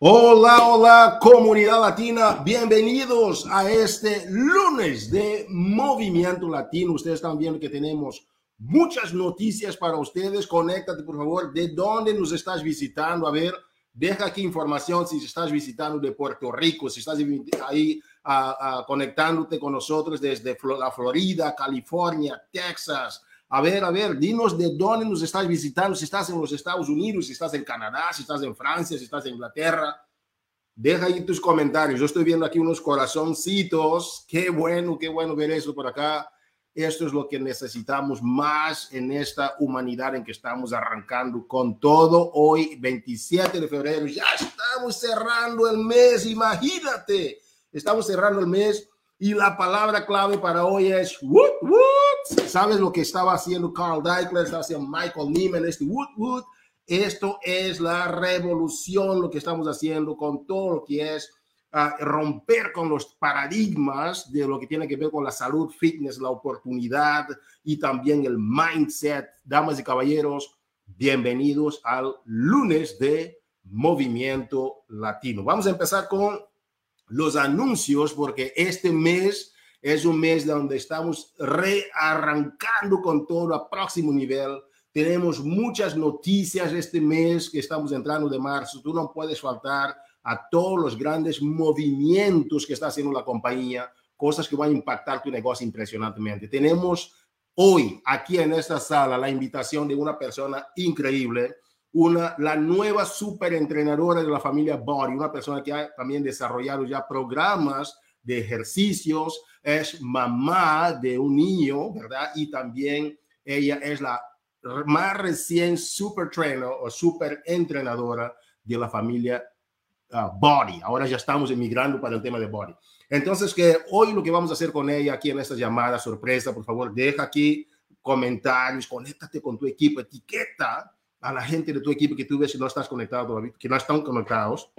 Hola, hola, comunidad latina. Bienvenidos a este lunes de Movimiento Latino. Ustedes están viendo que tenemos muchas noticias para ustedes. Conéctate, por favor, de dónde nos estás visitando. A ver, deja aquí información si estás visitando de Puerto Rico, si estás ahí conectándote con nosotros desde la Florida, California, Texas. A ver, a ver, dinos de dónde nos estás visitando, si estás en los Estados Unidos, si estás en Canadá, si estás en Francia, si estás en Inglaterra. Deja ahí tus comentarios. Yo estoy viendo aquí unos corazoncitos. Qué bueno, qué bueno ver eso por acá. Esto es lo que necesitamos más en esta humanidad en que estamos arrancando con todo. Hoy, 27 de febrero, ya estamos cerrando el mes, imagínate. Estamos cerrando el mes y la palabra clave para hoy es. ¿Sabes lo que estaba haciendo Carl Deichler? Estaba haciendo Michael Neiman, este woot. Esto es la revolución, lo que estamos haciendo con todo lo que es romper con los paradigmas de lo que tiene que ver con la salud, fitness, la oportunidad y también el mindset. Damas y caballeros, bienvenidos al lunes de Movimiento Latino. Vamos a empezar con los anuncios porque este mes es un mes donde estamos rearrancando con todo a próximo nivel. Tenemos muchas noticias este mes que estamos entrando de marzo. Tú no puedes faltar a todos los grandes movimientos que está haciendo la compañía, cosas que van a impactar tu negocio impresionantemente. Tenemos hoy aquí en esta sala la invitación de una persona increíble, una, la nueva super entrenadora de la familia Body, una persona que ha también desarrollado ya programas de ejercicios, es mamá de un niño, ¿verdad? Y también ella es la más recién super trainer o super entrenadora de la familia Ah, body. Ahora ya estamos emigrando para el tema de body. Entonces, que hoy lo que vamos a hacer con ella aquí en esta llamada sorpresa, por favor, deja aquí comentarios, conéctate con tu equipo, etiqueta a la gente de tu equipo que tú ves que no estás conectado todavía, que no están conectados,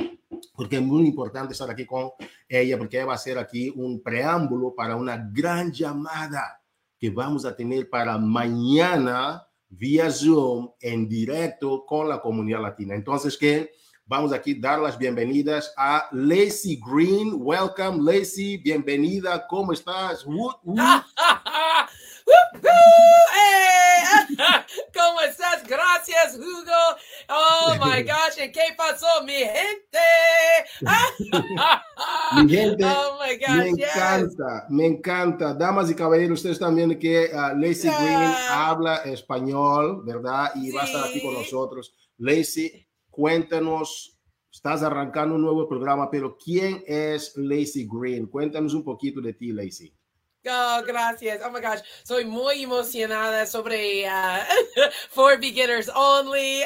porque es muy importante estar aquí con ella, porque ella va a hacer aquí un preámbulo para una gran llamada que vamos a tener para mañana vía Zoom en directo con la comunidad latina. Entonces, que Vamos aquí a dar las bienvenidas a Lacey Green. Welcome, Lacey. Bienvenida. ¿Cómo estás? ¿Cómo estás? Gracias, Hugo. Oh my gosh, qué pasó, mi gente? mi gente, oh my gosh, me encanta, me encanta. Damas y caballeros, ustedes están viendo que uh, Lacey Green habla español, ¿verdad? Y va a estar aquí con nosotros. Lacey, cuéntanos, estás arrancando un nuevo programa, pero ¿quién es Lacey Green? Cuéntanos un poquito de ti, Lacey. Oh, gracias. Oh my gosh. Soy muy emocionada sobre uh, For Beginners Only.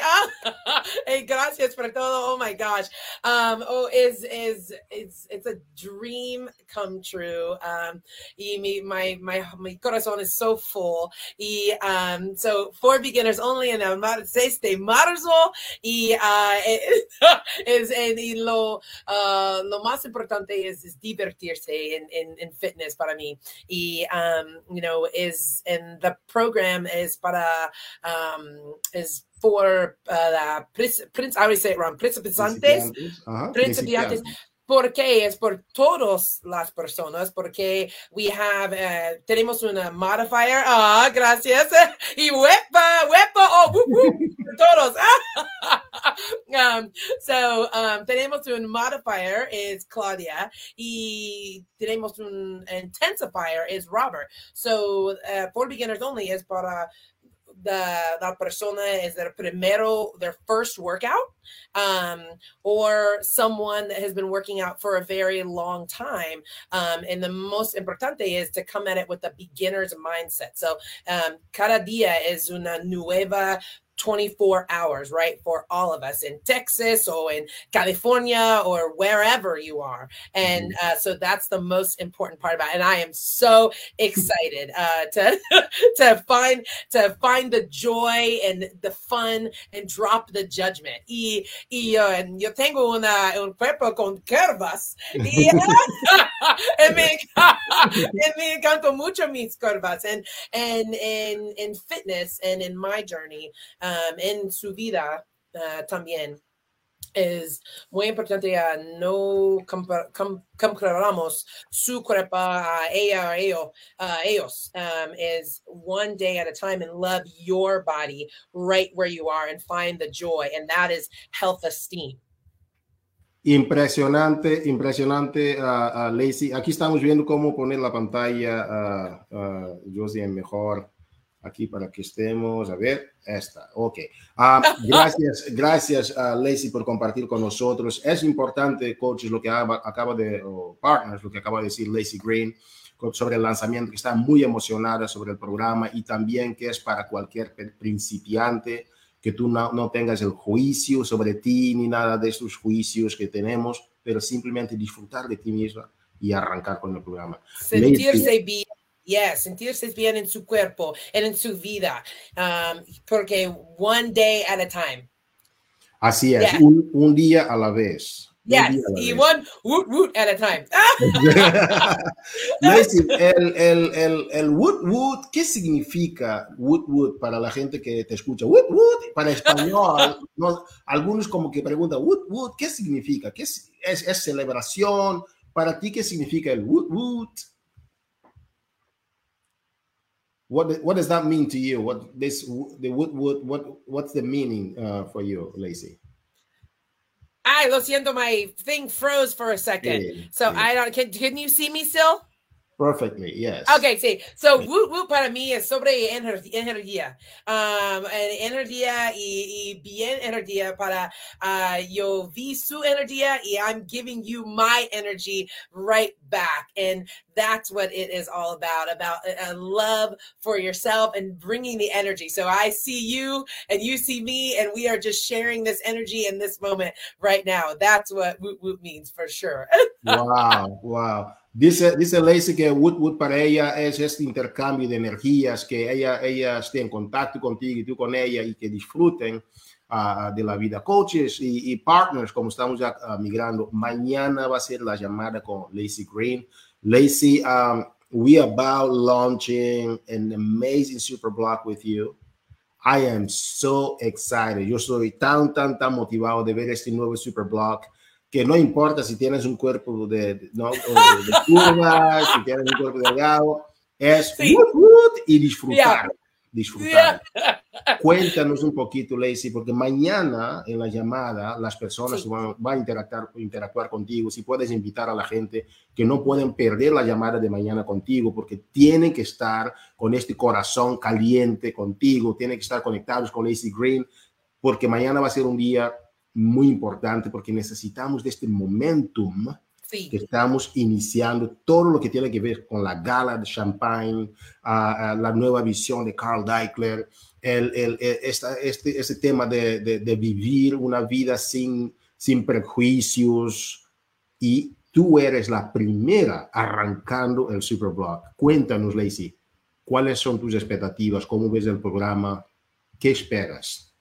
hey, gracias por todo. Oh my gosh. Um, oh, is is it's it's a dream come true. Um, y mi, my my my corazón is so full. Y um, so For Beginners Only en el 6 de marzo. Y uh, es en y lo uh, lo más importante es, es divertirse en, en fitness para mí. y um, you know is and the program is para um, is for uh, prince I always say it wrong principiantes? Uh-huh. principiantes porque es por todas las personas, porque we have, uh, tenemos una modifier, ah, gracias, y huepa, huepa, oh, todos. um, so, um, tenemos un modifier, es Claudia, y tenemos un intensifier, es Robert. So, uh, for beginners only, es para the that persona is their primero, their first workout, um, or someone that has been working out for a very long time. Um, and the most importante is to come at it with a beginner's mindset. So, um, cada día es una nueva 24 hours, right? For all of us in Texas or in California or wherever you are. And mm-hmm. uh, so that's the most important part about it. And I am so excited uh, to to find to find the joy and the fun and drop the judgment. Y, y uh, yo tengo una, un cuerpo con curvas. Y, me, me encanto mucho mis curvas and and in in fitness and in my journey um, en su vida uh, también. es muy importante a no comparamos su cuerpo a ella o ellos, ellos. Um, is one day at a time and love your body right where you are and find the joy and that is health esteem Impresionante, impresionante, uh, uh, Lacey. Aquí estamos viendo cómo poner la pantalla, uh, uh, Josie, mejor aquí para que estemos. A ver, esta. Ok. Uh, gracias, gracias, uh, Lacey, por compartir con nosotros. Es importante, coaches, lo que acaba, de, o partners, lo que acaba de decir Lacey Green sobre el lanzamiento, que está muy emocionada sobre el programa y también que es para cualquier principiante que tú no, no, tengas el juicio sobre ti ni nada de esos juicios que tenemos, pero simplemente disfrutar de ti misma y arrancar con el programa. Sentirse bien. Yes, sentirse bien en su cuerpo, en su vida, um, porque one day at a time. Así es, yeah. un, un, día a la vez. Yes, y one woot woot at a time. el, el, el, el woot woot, ¿qué significa woot woot para la gente que te escucha? Woot woot, para español, no, algunos como que preguntan, woot woot, ¿qué significa? ¿Qué es, es, es, celebración? Para ti, ¿qué significa el woot woot? What, what does that mean to you? What this the woot woot? What what's the meaning uh, for you, Lacey? I lo siento, my thing froze for a second. Yeah, so yeah. I don't can can you see me still? Perfectly, yes. Okay, sí. So, woo woo para mí es sobre energía. Um, energía y, y bien energía para uh, yo vi su energía y I'm giving you my energy right back. And that's what it is all about, about a love for yourself and bringing the energy. So I see you and you see me and we are just sharing this energy in this moment right now. That's what woo woo means for sure. wow, wow. Dice, dice Lacey que Woodwood para ella es este intercambio de energías, que ella, ella esté en contacto contigo y tú con ella y que disfruten uh, de la vida. Coaches y, y, partners, como estamos ya uh, migrando, mañana va a ser la llamada con Lacey Green. Lacey, um, we about launching an amazing super block with you. I am so excited. Yo soy tan, tan, tan motivado de ver este nuevo super block que no importa si tienes un cuerpo de, no, de, curvas, si tienes un cuerpo delgado, es sí. woot, y disfrutar. Yeah. Disfrutar. Yeah. Cuéntanos un poquito, Lacey, porque mañana en la llamada las personas sí. van, van, a interactuar, interactuar contigo. Si puedes invitar a la gente que no pueden perder la llamada de mañana contigo, porque tienen que estar con este corazón caliente contigo, tienen que estar conectados con Lacey Green, porque mañana va a ser un día muy importante porque necesitamos de este momentum sí. que estamos iniciando, todo lo que tiene que ver con la gala de Champagne, uh, uh, la nueva visión de Carl Deichler, el, el, el esta, este, este tema de, de, de, vivir una vida sin, sin prejuicios y tú eres la primera arrancando el Superblock. Cuéntanos, Lacey, ¿cuáles son tus expectativas? ¿Cómo ves el programa? ¿Qué esperas?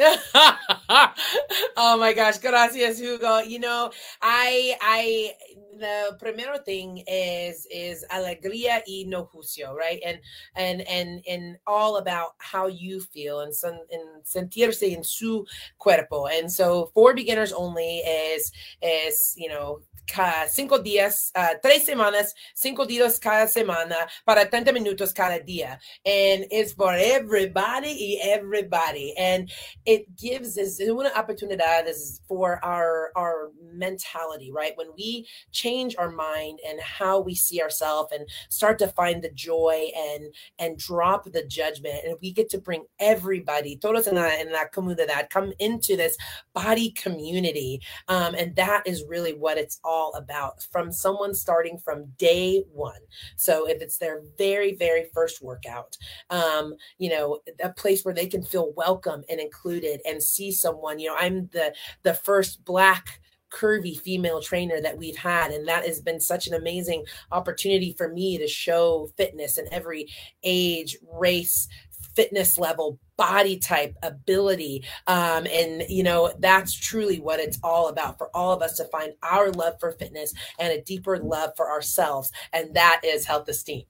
oh my gosh, gracias, Hugo. You know, I I the primero thing is is alegría y no juicio, right? And and and and all about how you feel and son, and sentirse en su cuerpo. And so for beginners only is is you know cada cinco días, uh, tres semanas, cinco días cada semana para 30 minutos cada día. And it's for everybody everybody. And it gives us una oportunidad for our, our mentality, right? When we change our mind and how we see ourselves and start to find the joy and, and drop the judgment. And we get to bring everybody, todos en la, en la comunidad, come into this body community. Um, and that is really what it's all all about from someone starting from day one. So if it's their very, very first workout, um, you know, a place where they can feel welcome and included and see someone, you know, I'm the the first black curvy female trainer that we've had and that has been such an amazing opportunity for me to show fitness in every age race fitness level, body type, ability. Um, and, you know, that's truly what it's all about for all of us to find our love for fitness and a deeper love for ourselves. And that is health esteem.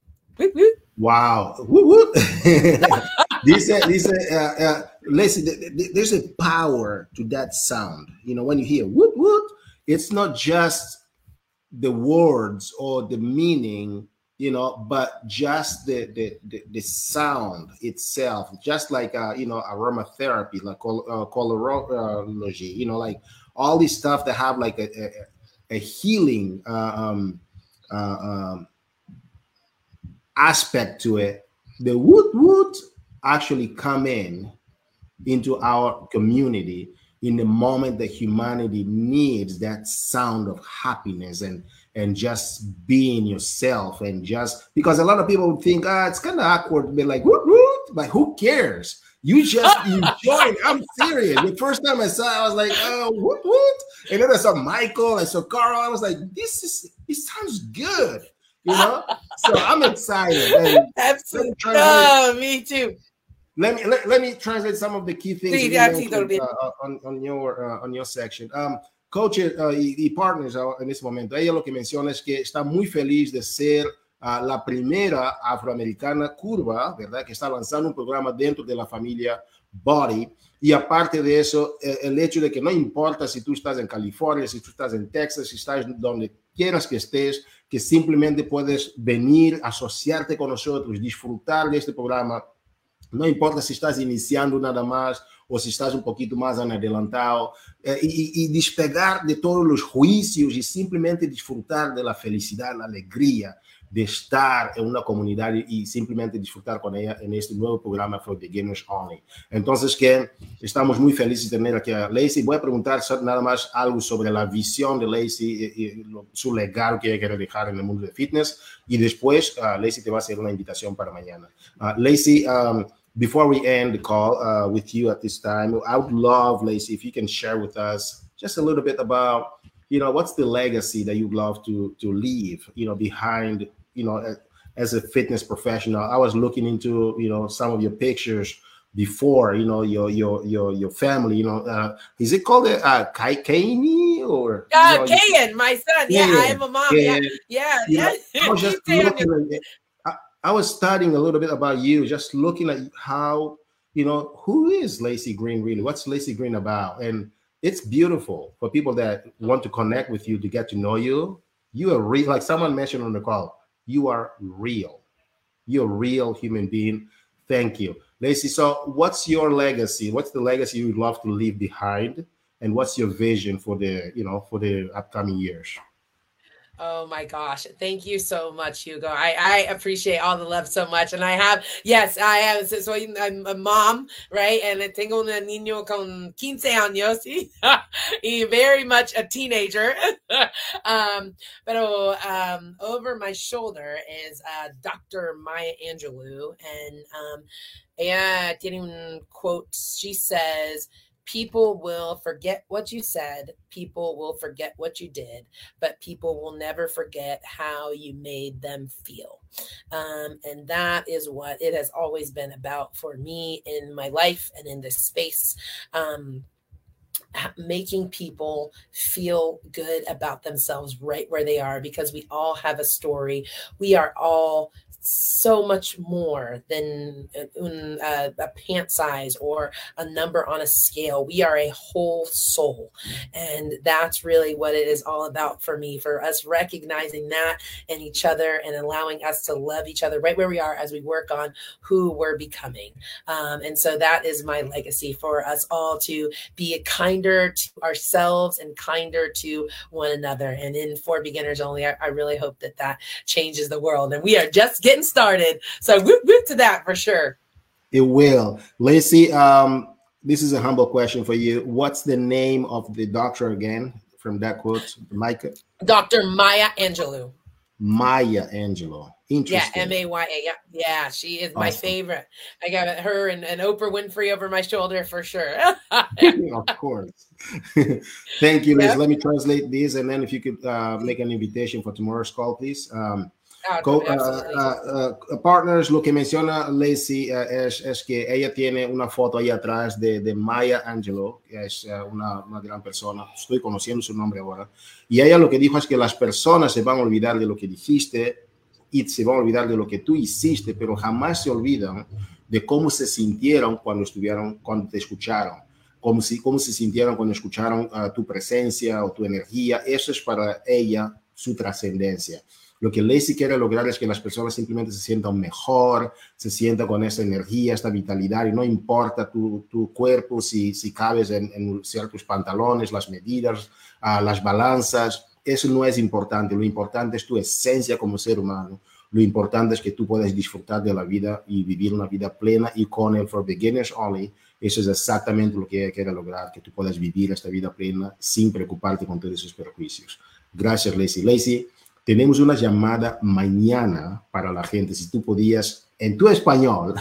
Wow. dice, dice, uh, uh, listen, there's a power to that sound. You know, when you hear woot woot, it's not just the words or the meaning, you know, but just the the, the, the sound itself, just like uh, you know aromatherapy, like uh, colorology, you know, like all these stuff that have like a, a, a healing uh, um, uh, um, aspect to it. The wood woot actually come in into our community in the moment that humanity needs that sound of happiness and and just being yourself and just because a lot of people would think ah it's kind of awkward to be like woot woot but who cares you just enjoy it. I'm serious. The first time I saw it, I was like, oh, woot. And then I saw Michael, I saw Carl. I was like, this is, it sounds good, you know? so I'm excited. And Absolutely. Oh, me too. Let me let, let me translate some of the key things mentioned, uh, on, on your uh, on your section. Um, coaches uh, y, y, partners en este momento, ella lo que menciona es que está muy feliz de ser uh, la primera afroamericana curva, ¿verdad? Que está lanzando un programa dentro de la familia Body. Y aparte de eso, eh, el hecho de que no importa si tú estás en California, si tú estás en Texas, si estás donde quieras que estés, que simplemente puedes venir, asociarte con nosotros, disfrutar de este programa no importa si estás iniciando nada más o si estás un poquito más adelantado, eh, y, y, despegar de todos los juicios y simplemente disfrutar de la felicidad, la alegría de estar en una comunidad y simplemente disfrutar con ella en este nuevo programa for Beginners Only. Entonces, que estamos muy felices de tener aquí a Lacey. Voy a preguntar nada más algo sobre la visión de Lacey y, su legado que ella quiere dejar en el mundo de fitness. Y después, uh, Lacey te va a hacer una invitación para mañana. Uh, Lacey, um, before we end the call uh, with you at this time, I would love, Lacey, if you can share with us just a little bit about, you know, what's the legacy that you'd love to to leave, you know, behind, you know, as a fitness professional. I was looking into, you know, some of your pictures before, you know, your your your your family, you know, uh, is it called a uh, Kaini or? Uh, you know, Kayan, my son. Yeah, I am a mom. Yeah, yeah, yeah. I was just looking, I was studying a little bit about you, just looking at how, you know, who is Lacey Green really? What's Lacey Green about? And it's beautiful for people that want to connect with you to get to know you. You are real, like someone mentioned on the call, you are real. You're a real human being. Thank you. Lacey, so what's your legacy? What's the legacy you'd love to leave behind? And what's your vision for the, you know, for the upcoming years? Oh my gosh. Thank you so much, Hugo. I, I appreciate all the love so much. And I have, yes, I have, so I'm a mom, right? And tengo un niño con 15 años y very much a teenager. um, pero um, over my shoulder is uh, Dr. Maya Angelou. And um, ella tiene un quote. She says, People will forget what you said. People will forget what you did, but people will never forget how you made them feel. Um, and that is what it has always been about for me in my life and in this space. Um, making people feel good about themselves right where they are because we all have a story. We are all so much more than a, a, pant size or a number on a scale. We are a whole soul. And that's really what it is all about for me, for us recognizing that in each other and allowing us to love each other right where we are as we work on who we're becoming. Um, and so that is my legacy for us all to be kinder to ourselves and kinder to one another. And in For Beginners Only, I, I really hope that that changes the world. And we are just getting started. So whoop, whoop to that for sure. It will. Lacey, um, this is a humble question for you. What's the name of the doctor again from that quote, Micah? Dr. Maya Angelou. Maya Angelou. Interesting. Yeah, M A Y A. Yeah, yeah, she is awesome. my favorite. I got her and, and Oprah Winfrey over my shoulder for sure. of course. Thank you, Liz. Yep. Let me translate this, and then if you could uh, make an invitation for tomorrow's call, please. Um, Ah, uh, uh, partners, lo que menciona Lacey uh, es, es, que ella tiene una foto ahí atrás de, de Maya Angelou, que es una, una, gran persona, estoy conociendo su nombre ahora, y ella lo que dijo es que las personas se van a olvidar de lo que dijiste y se van a olvidar de lo que tú hiciste, pero jamás se olvidan de cómo se sintieron cuando estuvieron, cuando te escucharon, cómo, si, cómo se sintieron cuando escucharon uh, tu presencia o tu energía. Eso es para ella su trascendencia. Lo que Lacey quiere lograr es que las personas simplemente se sientan mejor, se sientan con esa energía, esta vitalidad, y no importa tu, tu cuerpo, si, si cabes en, en, ciertos pantalones, las medidas, uh, las balanzas, eso no es importante. Lo importante es tu esencia como ser humano. Lo importante es que tú puedas disfrutar de la vida y vivir una vida plena y con el For Beginners Only, eso es exactamente lo que ella quiere lograr, que tú puedas vivir esta vida plena sin preocuparte con todos esos perjuicios. Gracias, Lacey. Lacey, tenemos una llamada mañana para la gente. Si tú podías, en tu español,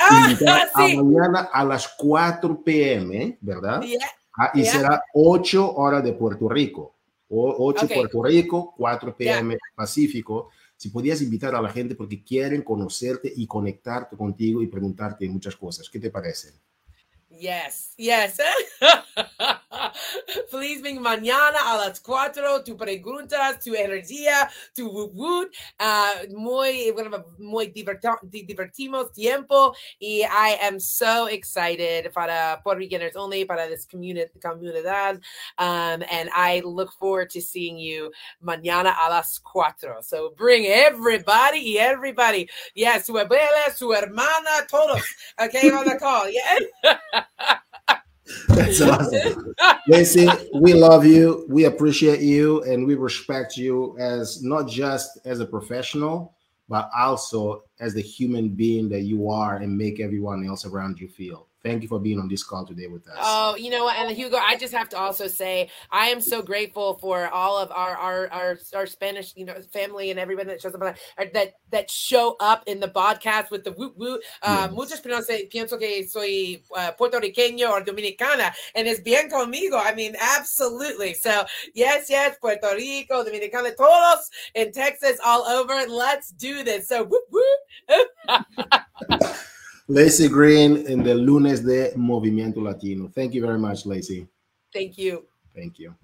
ah, sí. a mañana a las 4 p.m., ¿verdad? Yeah. Ah, y yeah. será 8 horas de Puerto Rico. 8 okay. Puerto Rico, 4 p.m. Yeah. Pacífico. Si podías invitar a la gente porque quieren conocerte y conectarte contigo y preguntarte muchas cosas. ¿Qué te parece? Yes, yes. Please ven mañana a las cuatro. Tu preguntas, tu energía, tu woot. Uh, muy, muy divertimos tiempo. Y I am so excited para Puerto Ricaners only, para this community, comunidad. Um, and I look forward to seeing you mañana a las cuatro. So bring everybody everybody. Yeah, su abuela, su hermana, todos. Okay, on the call. Yeah. That's awesome. Lacey, we love you, we appreciate you, and we respect you as not just as a professional, but also as the human being that you are and make everyone else around you feel. Thank you for being on this call today with us. Oh, you know what? And Hugo, I just have to also say I am so grateful for all of our our our, our Spanish, you know, family and everybody that shows up that that show up in the podcast with the woot woot. Uh, yes. Muchos pienso que soy uh, puertorriqueño or dominicana, and it's bien conmigo. I mean, absolutely. So yes, yes, Puerto Rico, Dominicana, todos in Texas, all over. Let's do this. So woot woot. Lacey Green en el lunes de Movimiento Latino. Thank you very much, Lacey. Thank you. Thank you.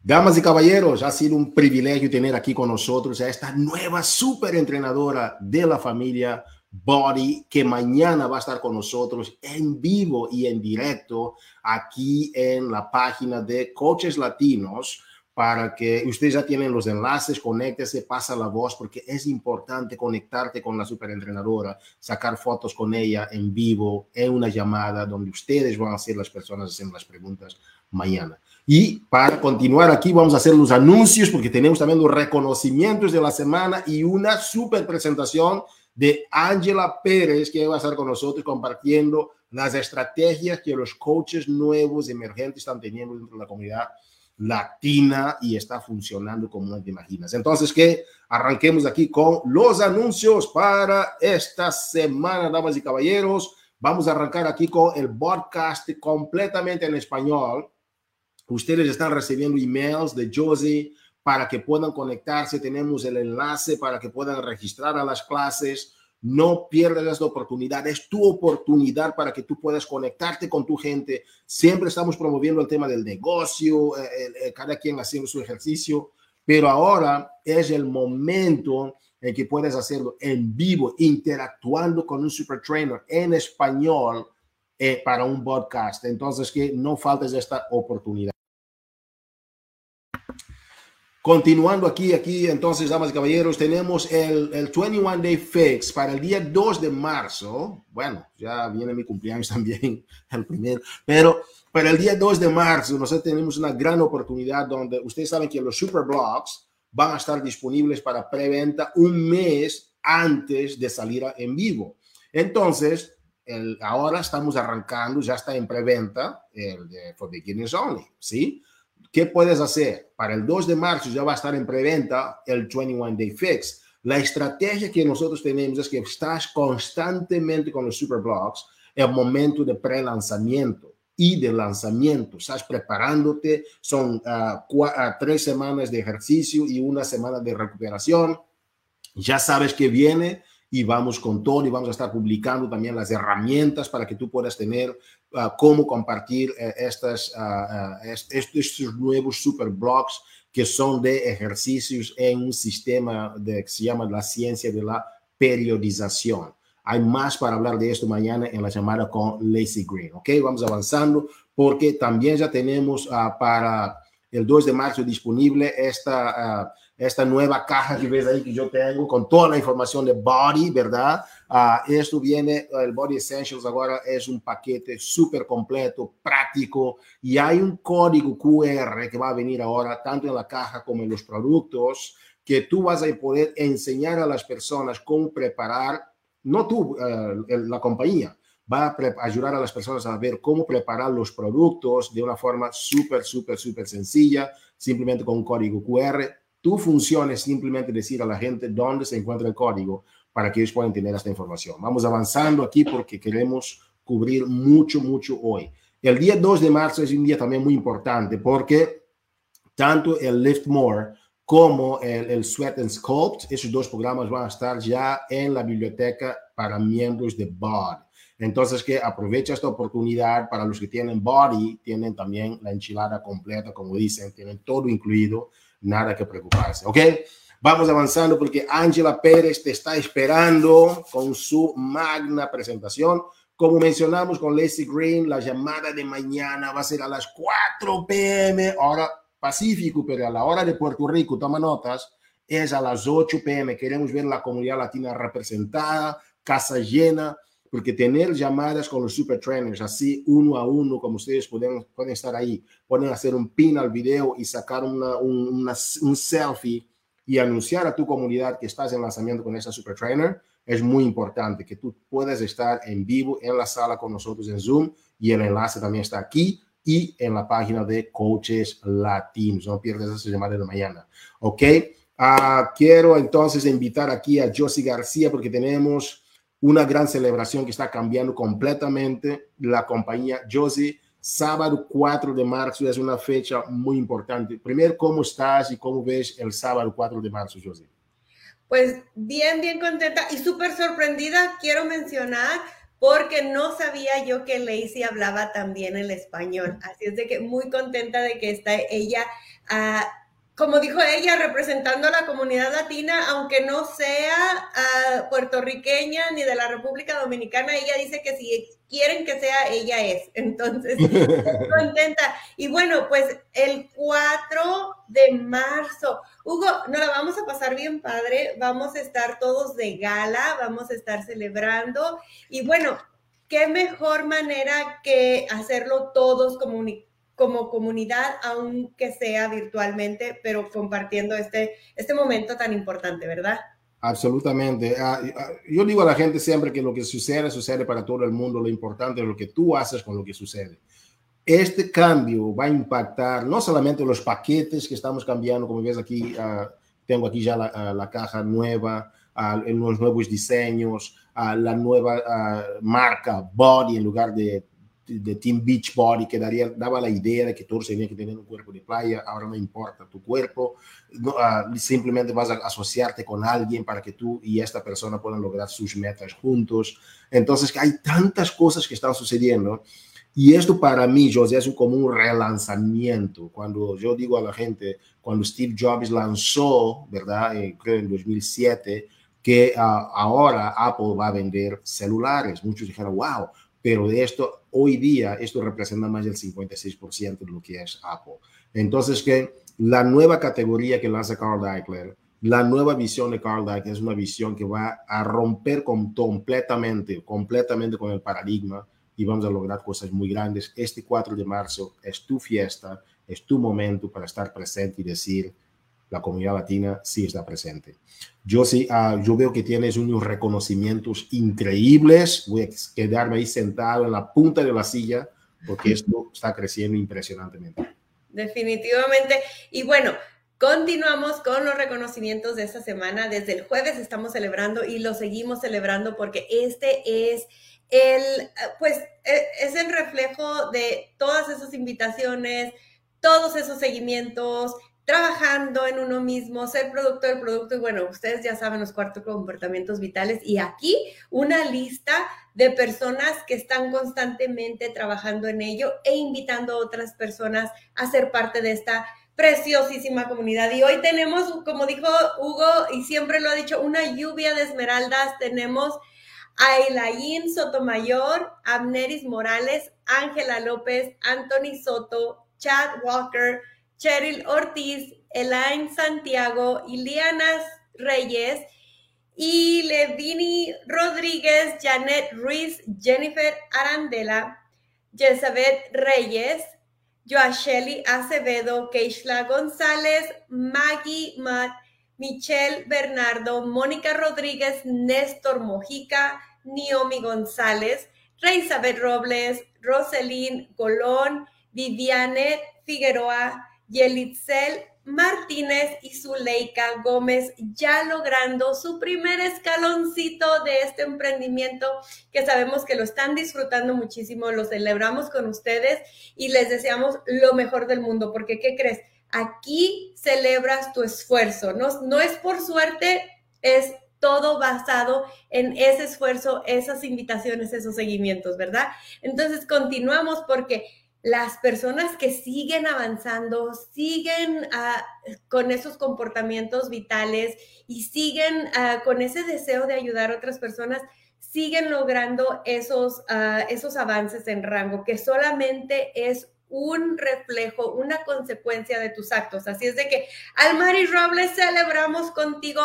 Damas y caballeros, ha sido un privilegio tener aquí con nosotros a esta nueva super entrenadora de la familia Body, que mañana va a estar con nosotros en vivo y en directo aquí en la página de Coaches Latinos para que ustedes ya tienen los enlaces, conéctese, pasa la voz, porque es importante conectarte con la superentrenadora, sacar fotos con ella en vivo, en una llamada donde ustedes van a ser las personas haciendo las preguntas mañana. Y para continuar aquí, vamos a hacer los anuncios, porque tenemos también los reconocimientos de la semana y una super presentación de Ángela Pérez, que va a estar con nosotros compartiendo las estrategias que los coaches nuevos emergentes están teniendo dentro de la comunidad latina y está funcionando como no te imaginas. Entonces, que arranquemos aquí con los anuncios para esta semana, damas y caballeros. Vamos a arrancar aquí con el podcast completamente en español. Ustedes están recibiendo emails de Josie para que puedan conectarse. Tenemos el enlace para que puedan registrar a las clases. No pierdas esta oportunidad, es tu oportunidad para que tú puedas conectarte con tu gente. Siempre estamos promoviendo el tema del negocio, eh, eh, cada quien haciendo su ejercicio, pero ahora es el momento en que puedes hacerlo en vivo, interactuando con un super trainer en español eh, para un podcast. Entonces, que no faltes esta oportunidad. Continuando aquí, aquí, entonces, damas y caballeros, tenemos el, el 21 Day Fix para el día 2 de marzo. Bueno, ya viene mi cumpleaños también, el primero, pero para el día 2 de marzo nosotros tenemos una gran oportunidad donde ustedes saben que los Super Blogs van a estar disponibles para preventa un mes antes de salir en vivo. Entonces, ahora estamos arrancando, ya está en preventa el de For Beginners Only, ¿sí? ¿Qué puedes hacer? Para el 2 de marzo ya va a estar en preventa el 21 Day Fix. La estrategia que nosotros tenemos es que estás constantemente con los Superblocks el momento de pre-lanzamiento y de lanzamiento. Estás preparándote, son uh, uh, tres semanas de ejercicio y una semana de recuperación. Ya sabes que viene y vamos con todo y vamos a estar publicando también las herramientas para que tú puedas tener uh, cómo compartir uh, estas, uh, estos nuevos super blogs que son de ejercicios en un sistema de, que se llama la ciencia de la periodización. hay más para hablar de esto mañana en la llamada con Lacey Green. Ok, vamos avanzando porque también ya tenemos para el 2 de marzo disponible esta, esta nueva caja que ves ahí que yo tengo con toda la información de Body, ¿verdad? Uh, esto viene, el Body Essentials ahora es un paquete súper completo, práctico y hay un código QR que va a venir ahora tanto en la caja como en los productos que tú vas a poder enseñar a las personas cómo preparar, no tú, uh, la compañía, va a ayudar a las personas a ver cómo preparar los productos de una forma súper, súper, súper sencilla, simplemente con un código QR. Tu función es simplemente decir a la gente dónde se encuentra el código para que ellos puedan tener esta información. Vamos avanzando aquí porque queremos cubrir mucho, mucho hoy. El día 2 de marzo es un día también muy importante porque tanto el Lift More como el, Sweat and Sculpt, esos dos programas van a estar ya en la biblioteca para miembros de BOD. Entonces, que aprovecha esta oportunidad para los que tienen body, tienen también la enchilada completa, como dicen, tienen todo incluido, nada que preocuparse, ¿ok? Vamos avanzando porque Ángela Pérez te está esperando con su magna presentación. Como mencionamos con Leslie Green, la llamada de mañana va a ser a las 4 pm, hora Pacífico, pero a la hora de Puerto Rico, toma notas, es a las 8 pm. Queremos ver la comunidad latina representada, casa llena porque tener llamadas con los super trainers así uno a uno, como ustedes pueden, pueden estar ahí, pueden hacer un pin al video y sacar una, un, un selfie y anunciar a tu comunidad que estás en lanzamiento con esa super trainer, es muy importante que tú puedas estar en vivo en la sala con nosotros en Zoom y el enlace también está aquí y en la página de Coaches Latinos. No pierdas esa llamada de mañana. Ok. Uh, quiero entonces invitar aquí a Josie García porque tenemos una gran celebración que está cambiando completamente la compañía Josie. Sábado 4 de marzo es una fecha muy importante. Primero, ¿cómo estás y cómo ves el sábado 4 de marzo, Josie? Pues bien, bien contenta y súper sorprendida, quiero mencionar, porque no sabía yo que Lacey hablaba también el español. Así es de que muy contenta de que está ella. Uh, como dijo ella, representando a la comunidad latina, aunque no sea uh, puertorriqueña ni de la República Dominicana, ella dice que si quieren que sea, ella es. Entonces, contenta. Y bueno, pues el 4 de marzo, Hugo, nos la vamos a pasar bien padre, vamos a estar todos de gala, vamos a estar celebrando. Y bueno, qué mejor manera que hacerlo todos comunicados como comunidad, aunque sea virtualmente, pero compartiendo este, este momento tan importante, ¿verdad? Absolutamente. Ah, ah, yo digo a la gente siempre que lo que sucede, sucede para todo el mundo. Lo importante es lo que tú haces con lo que sucede. Este cambio va a impactar no solamente los paquetes que estamos cambiando, como ves aquí, uh, tengo aquí ya la, uh, la caja nueva, uh, los nuevos diseños, la nueva marca Body en lugar de de Team Beachbody que daría, daba la idea de que todos tenían que tener un cuerpo de playa, ahora no importa tu cuerpo, no, uh, simplemente vas a asociarte con alguien para que tú y esta persona puedan lograr sus metas juntos. Entonces hay tantas cosas que están sucediendo y esto para mí, José, es como un relanzamiento. Cuando yo digo a la gente, cuando Steve Jobs lanzó, ¿verdad? Eh, creo en 2007, que uh, ahora Apple va a vender celulares. Muchos dijeron, wow, pero de esto, hoy día, esto representa más del 56% de lo que es Apple. Entonces, que la nueva categoría que lanza Carl Deichler, la nueva visión de Carl Deichler es una visión que va a romper con, completamente, completamente con el paradigma y vamos a lograr cosas muy grandes. Este 4 de marzo es tu fiesta, es tu momento para estar presente y decir, la comunidad latina sí está presente. Yo sí, uh, yo veo que tienes unos reconocimientos increíbles. Voy a quedarme ahí sentado en la punta de la silla porque esto está creciendo impresionantemente. Definitivamente. Y bueno, Continuamos con los reconocimientos de esta semana. Desde el jueves estamos celebrando y lo seguimos celebrando porque este es el, pues, e, es el reflejo de todas esas invitaciones, todos esos seguimientos, trabajando en uno mismo, ser producto del producto y bueno, ustedes ya saben los cuatro comportamientos vitales y aquí una lista de personas que están constantemente trabajando en ello e invitando a otras personas a ser parte de esta preciosísima comunidad. Y hoy tenemos, como dijo Hugo y siempre lo ha dicho, una lluvia de esmeraldas, tenemos Ailaín Sotomayor, Amneris Morales, Ángela López, Anthony Soto, Chad Walker, Cheryl Ortiz, Elaine Santiago, Iliana Reyes, y Levini Rodríguez, Janet Ruiz, Jennifer Arandela, Jezabeth Reyes, Joasheli Acevedo, Keishla González, Maggie Matt, Michelle Bernardo, Mónica Rodríguez, Néstor Mojica, Niomi González, Reisabel Robles, Roselín Colón, Viviane Figueroa, Yelitzel Martínez y Zuleika Gómez ya logrando su primer escaloncito de este emprendimiento que sabemos que lo están disfrutando muchísimo, lo celebramos con ustedes y les deseamos lo mejor del mundo, porque ¿qué crees? Aquí celebras tu esfuerzo, no, no es por suerte, es todo basado en ese esfuerzo, esas invitaciones, esos seguimientos, ¿verdad? Entonces continuamos porque las personas que siguen avanzando, siguen ah, con esos comportamientos vitales y siguen ah, con ese deseo de ayudar a otras personas, siguen logrando esos, ah, esos avances en rango, que solamente es un reflejo, una consecuencia de tus actos. Así es de que, Almari Robles, celebramos contigo.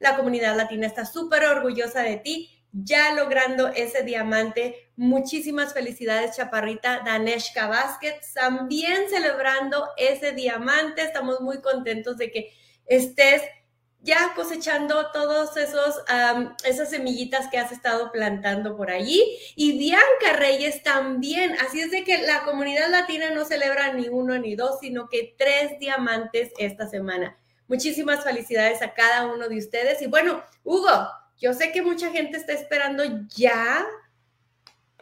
La comunidad latina está súper orgullosa de ti ya logrando ese diamante. Muchísimas felicidades, Chaparrita Daneshka Vázquez, también celebrando ese diamante. Estamos muy contentos de que estés ya cosechando todos esos esas semillitas que has estado plantando por allí y Bianca Reyes también así es de que la comunidad latina no celebra ni uno ni dos sino que tres diamantes esta semana muchísimas felicidades a cada uno de ustedes y bueno Hugo yo sé que mucha gente está esperando ya,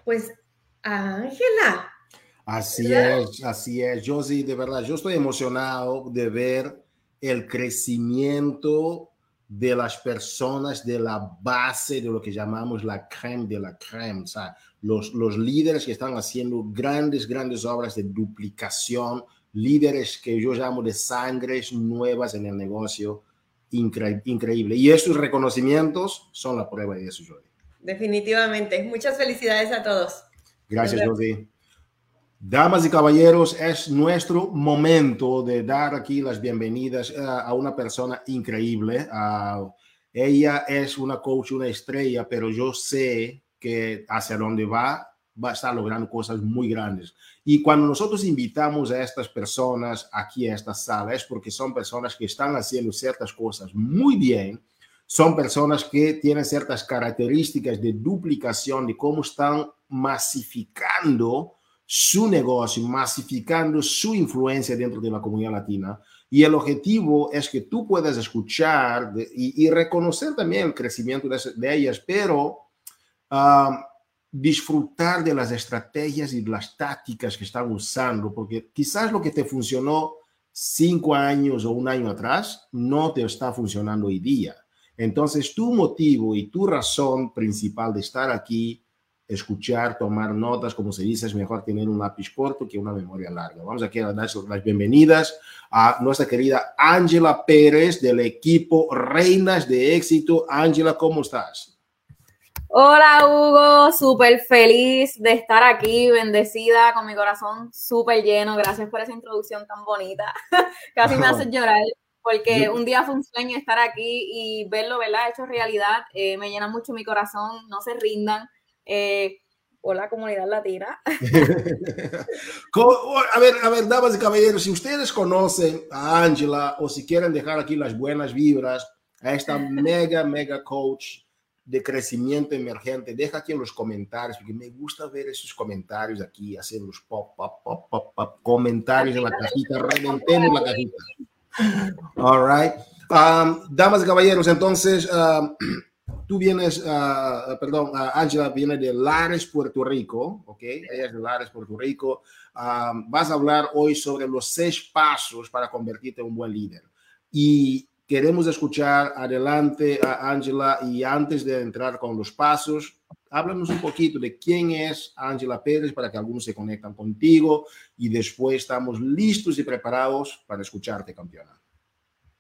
pues, a Ángela. Así es, así es. Yo sí, de verdad, yo estoy emocionado de ver el crecimiento de las personas de la base de lo que llamamos la creme de la creme, o sea, los, los líderes que están haciendo grandes, grandes obras de duplicación, líderes que yo llamo de sangres nuevas en el negocio, increíble. Y esos reconocimientos son la prueba de eso, Jody. Definitivamente. Muchas felicidades a todos. Gracias, Jody. Damas y caballeros, es nuestro momento de dar aquí las bienvenidas eh, a una persona increíble. ella es una coach, una estrella, pero yo sé que hacia dónde va, va a estar logrando cosas muy grandes. Y cuando nosotros invitamos a estas personas aquí a esta sala es porque son personas que están haciendo ciertas cosas muy bien, son personas que tienen ciertas características de duplicación de cómo están masificando su negocio, masificando su influencia dentro de la comunidad latina. Y el objetivo es que tú puedas escuchar y, reconocer también el crecimiento de, ellas, pero ah, disfrutar de las estrategias y las tácticas que están usando, porque quizás lo que te funcionó cinco años o un año atrás no te está funcionando hoy día. Entonces, tu motivo y tu razón principal de estar aquí, escuchar, tomar notas, como se dice, es mejor tener un lápiz corto que una memoria larga. Vamos aquí a dar las bienvenidas a nuestra querida Ángela Pérez del equipo Reinas de Éxito. Ángela, ¿cómo estás? Hola Hugo, súper feliz de estar aquí, bendecida, con mi corazón súper lleno. Gracias por esa introducción tan bonita. Casi me hace llorar porque un día fue un sueño estar aquí y verlo, ¿verdad? Hecho realidad. Eh, me llena mucho mi corazón, no se rindan. Eh, hola comunidad latina. a ver, a ver, damas y caballeros, si ustedes conocen a Angela o si quieren dejar aquí las buenas vibras a esta mega, mega coach de crecimiento emergente, deja aquí en los comentarios, porque me gusta ver esos comentarios aquí, hacer los pop, pop, pop, pop, pop comentarios en la cajita, reventemos la cajita. All right. Um, damas y caballeros, entonces, um, tú vienes, uh, perdón, uh, Angela viene de Lares, Puerto Rico, ¿ok? Ella es de Lares, Puerto Rico. Um, vas a hablar hoy sobre los seis pasos para convertirte en un buen líder. Y Queremos escuchar adelante a Ángela y antes de entrar con los pasos, háblanos un poquito de quién es Ángela Pérez para que algunos se conecten contigo y después estamos listos y preparados para escucharte, campeona.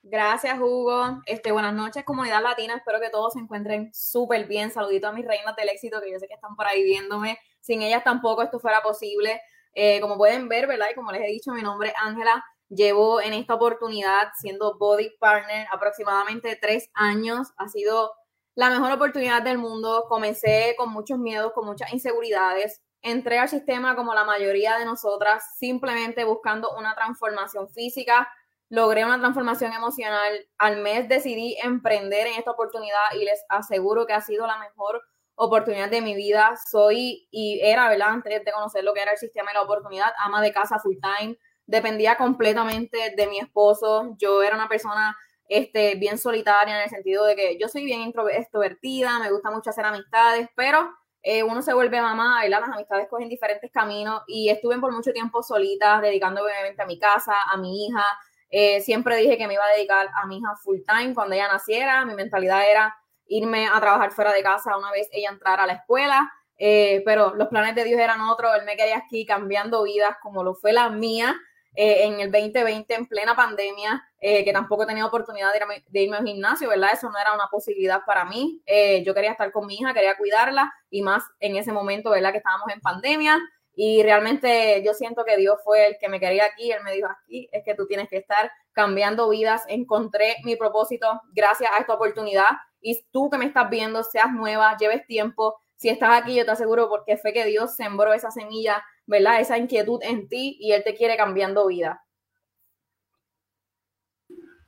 Gracias, Hugo. Este, buenas noches, comunidad latina. Espero que todos se encuentren súper bien. Saludito a mis reinas del éxito, que yo sé que están por ahí viéndome. Sin ellas tampoco esto fuera posible. Eh, como pueden ver, ¿verdad? Y como les he dicho, mi nombre es Ángela. Llevo en esta oportunidad siendo body partner aproximadamente tres años. Ha sido la mejor oportunidad del mundo. Comencé con muchos miedos, con muchas inseguridades. Entré al sistema como la mayoría de nosotras, simplemente buscando una transformación física. Logré una transformación emocional. Al mes decidí emprender en esta oportunidad y les aseguro que ha sido la mejor oportunidad de mi vida. Soy y era, ¿verdad? Antes de conocer lo que era el sistema y la oportunidad, ama de casa full time dependía completamente de mi esposo. Yo era una persona este, bien solitaria en el sentido de que yo soy bien extrovertida, me gusta mucho hacer amistades, pero eh, uno se vuelve mamá, ¿verdad? Las amistades cogen diferentes caminos y estuve por mucho tiempo solita, dedicándome obviamente a mi casa, a mi hija. Eh, siempre dije que me iba a dedicar a mi hija full time cuando ella naciera. Mi mentalidad era irme a trabajar fuera de casa una vez ella entrara a la escuela. Eh, pero los planes de Dios eran otros. Él me quería aquí cambiando vidas como lo fue la mía. Eh, en el 2020 en plena pandemia, eh, que tampoco tenía oportunidad de irme, de irme, al gimnasio, ¿verdad? Eso no era una posibilidad para mí. Eh, yo quería estar con mi hija, quería cuidarla y más en ese momento, ¿verdad? Que estábamos en pandemia y realmente yo siento que Dios fue el que me quería aquí, Él me dijo aquí, es que tú tienes que estar cambiando vidas, encontré mi propósito gracias a esta oportunidad y tú que me estás viendo, seas nueva, lleves tiempo, si estás aquí, yo te aseguro porque fue que Dios sembró esa semilla ¿verdad? Esa inquietud en ti y Él te quiere cambiando vida.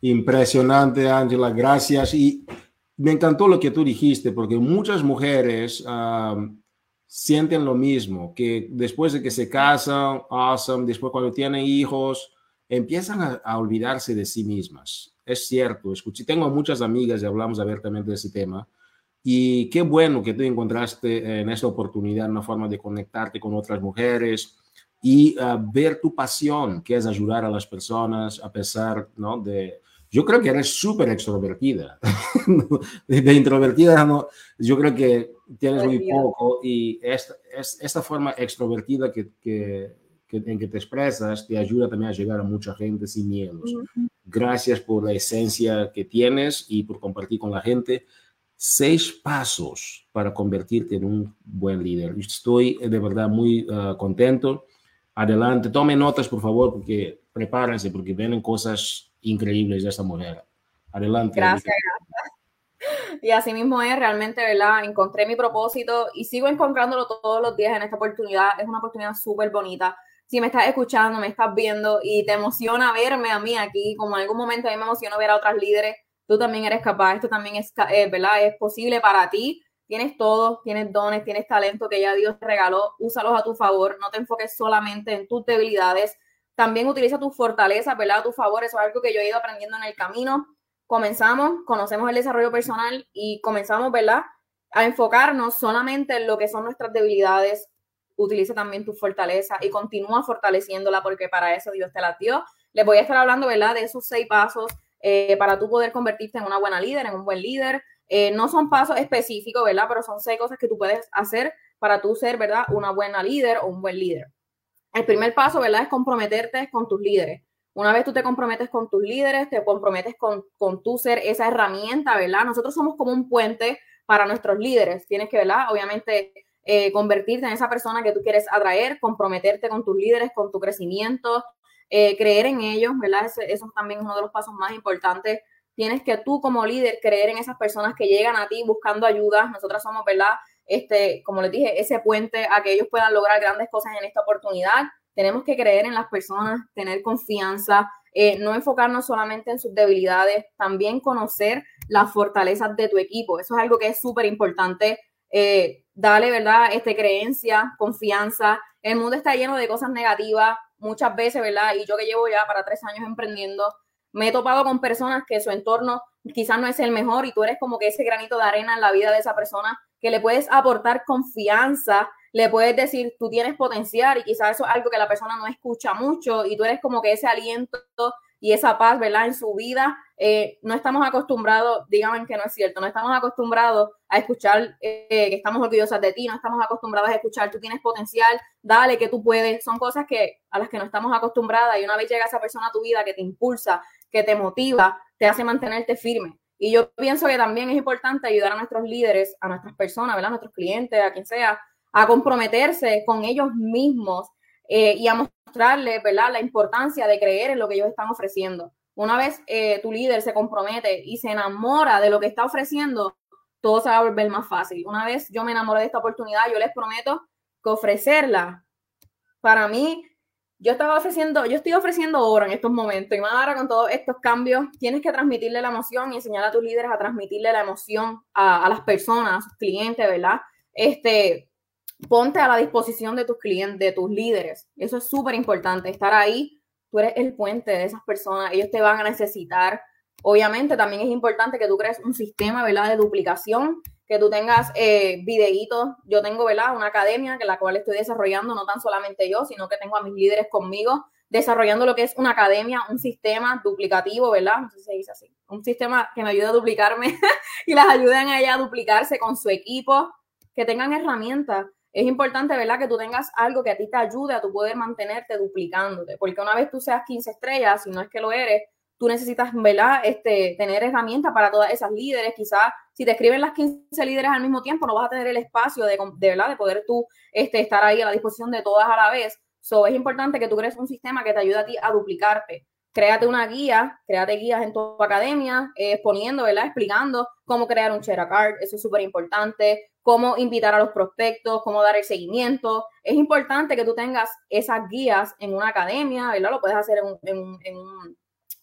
Impresionante, Ángela, gracias. Y me encantó lo que tú dijiste, porque muchas mujeres sienten lo mismo, que después de que se casan, awesome, después cuando tienen hijos, empiezan a, a, olvidarse de sí mismas. Es cierto, escuché, tengo muchas amigas y hablamos abiertamente de ese tema, y qué bueno que tú encontraste en esta oportunidad una forma de conectarte con otras mujeres y uh, ver tu pasión, que es ayudar a las personas a pesar ¿no? de... Yo creo que eres súper extrovertida. de, introvertida, no, yo creo que tienes muy poco y esta, esta forma extrovertida que, que, que, en que te expresas te ayuda también a llegar a mucha gente sin miedos. Uh -huh. Gracias por la esencia que tienes y por compartir con la gente seis pasos para convertirte en un buen líder. Estoy de verdad muy uh, contento. Adelante, tomen notas, por favor, porque prepárense, porque vienen cosas increíbles de esta mujer. Adelante. Gracias, gracias. Y así mismo es, realmente, ¿verdad? Encontré mi propósito y sigo encontrándolo todos los días en esta oportunidad. Es una oportunidad súper bonita. Si me estás escuchando, me estás viendo y te emociona verme a mí aquí, como en algún momento a mí me emociona ver a otras líderes tú también eres capaz, esto también es, eh, ¿verdad? Es posible para ti. Tienes todo, tienes dones, tienes talento que ya Dios te regaló, úsalos a tu favor, no te enfoques solamente en tus debilidades, también utiliza tus fortalezas, ¿verdad? A tu favor, eso es algo que yo he ido aprendiendo en el camino. Comenzamos, conocemos el desarrollo personal y comenzamos, ¿verdad? A enfocarnos solamente en lo que son nuestras debilidades. Utiliza también tu fortaleza y continúa fortaleciéndola porque para eso Dios te la dio. Les voy a estar hablando, ¿verdad? De esos seis pasos eh, para tú poder convertirte en una buena líder, en un buen líder. Eh, no son pasos específicos, ¿verdad? Pero son seis cosas que tú puedes hacer para tú ser, ¿verdad? Una buena líder o un buen líder. El primer paso, ¿verdad? Es comprometerte con tus líderes. Una vez tú te comprometes con tus líderes, te comprometes con, con tu ser esa herramienta, ¿verdad? Nosotros somos como un puente para nuestros líderes. Tienes que, ¿verdad? Obviamente, eh, convertirte en esa persona que tú quieres atraer, comprometerte con tus líderes, con tu crecimiento, eh, creer en ellos, ¿verdad? Eso, eso también es uno de los pasos más importantes. Tienes que tú como líder creer en esas personas que llegan a ti buscando ayuda. Nosotras somos, ¿verdad? Este, como les dije, ese puente a que ellos puedan lograr grandes cosas en esta oportunidad. Tenemos que creer en las personas, tener confianza, eh, no enfocarnos solamente en sus debilidades, también conocer las fortalezas de tu equipo. Eso es algo que es súper importante. Eh, dale, ¿verdad? Este, creencia, confianza. El mundo está lleno de cosas negativas, muchas veces, ¿verdad? Y yo que llevo ya para tres años emprendiendo, me he topado con personas que su entorno quizás no es el mejor y tú eres como que ese granito de arena en la vida de esa persona que le puedes aportar confianza, le puedes decir, tú tienes potencial y quizás eso es algo que la persona no escucha mucho y tú eres como que ese aliento y esa paz, ¿verdad? En su vida. Eh, no estamos acostumbrados, díganme que no es cierto, no estamos acostumbrados a escuchar eh, que estamos orgullosas de ti, no estamos acostumbrados a escuchar, tú tienes potencial, dale que tú puedes. Son cosas que a las que no estamos acostumbradas y una vez llega esa persona a tu vida que te impulsa, que te motiva, te hace mantenerte firme. Y yo pienso que también es importante ayudar a nuestros líderes, a nuestras personas, ¿verdad? A nuestros clientes, a quien sea, a comprometerse con ellos mismos eh, y a mostrarles, ¿verdad? La importancia de creer en lo que ellos están ofreciendo. Una vez eh, tu líder se compromete y se enamora de lo que está ofreciendo, todo se va a volver más fácil. Una vez yo me enamoré de esta oportunidad, yo les prometo que ofrecerla, para mí, yo estaba ofreciendo, yo estoy ofreciendo oro en estos momentos y más ahora con todos estos cambios, tienes que transmitirle la emoción y enseñar a tus líderes a transmitirle la emoción a, las personas, a sus clientes, ¿verdad? Este, ponte a la disposición de tus clientes, de tus líderes. Eso es súper importante, estar ahí. Eres el puente de esas personas, ellos te van a necesitar. Obviamente también es importante que tú crees un sistema, ¿verdad? De duplicación que tú tengas eh, videitos. Yo tengo, ¿verdad? Una academia que la cual estoy desarrollando, no tan solamente yo, sino que tengo a mis líderes conmigo desarrollando lo que es una academia, un sistema duplicativo, ¿verdad? No se dice así. Un sistema que me ayude a duplicarme y las ayuden a ella a duplicarse con su equipo, que tengan herramientas. Es importante, ¿verdad? Que tú tengas algo que a ti te ayude a tu poder mantenerte duplicándote, porque una vez tú seas 15 estrellas, si no es que lo eres, tú necesitas, ¿verdad? Este, tener herramientas para todas esas líderes. Quizás si te escriben las 15 líderes al mismo tiempo, no vas a tener el espacio de, de ¿verdad? De poder tú este, estar ahí a la disposición de todas a la vez. So, es importante que tú crees un sistema que te ayude a ti a duplicarte. Créate una guía, créate guías en tu academia, eh, exponiendo, ¿verdad? Explicando cómo crear un share card, eso es súper importante, cómo invitar a los prospectos, cómo dar el seguimiento. Es importante que tú tengas esas guías en una academia, ¿verdad? Lo puedes hacer en, en, en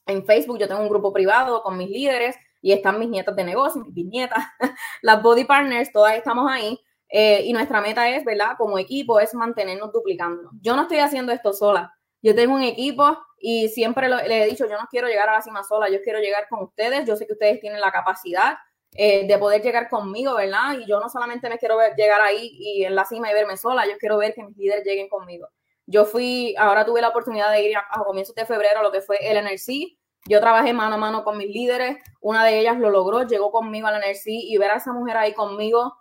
en Facebook yo tengo un grupo privado con mis líderes y están mis nietas de negocio, mis bisnietas, las body partners, todas estamos ahí. Eh, y nuestra meta es, ¿verdad? Como equipo, es mantenernos duplicándonos. Yo no estoy haciendo esto sola. Yo tengo un equipo y siempre les he dicho, yo no quiero llegar a la cima sola, yo quiero llegar con ustedes. Yo sé que ustedes tienen la capacidad eh, de poder llegar conmigo, ¿verdad? Y yo no solamente me quiero ver, llegar ahí y en la cima y verme sola, yo quiero ver que mis líderes lleguen conmigo. Yo fui, ahora tuve la oportunidad de ir a, comienzos de febrero a lo que fue el NRC. Yo trabajé mano a mano con mis líderes. Una de ellas lo logró, llegó conmigo al NRC y ver a esa mujer ahí conmigo,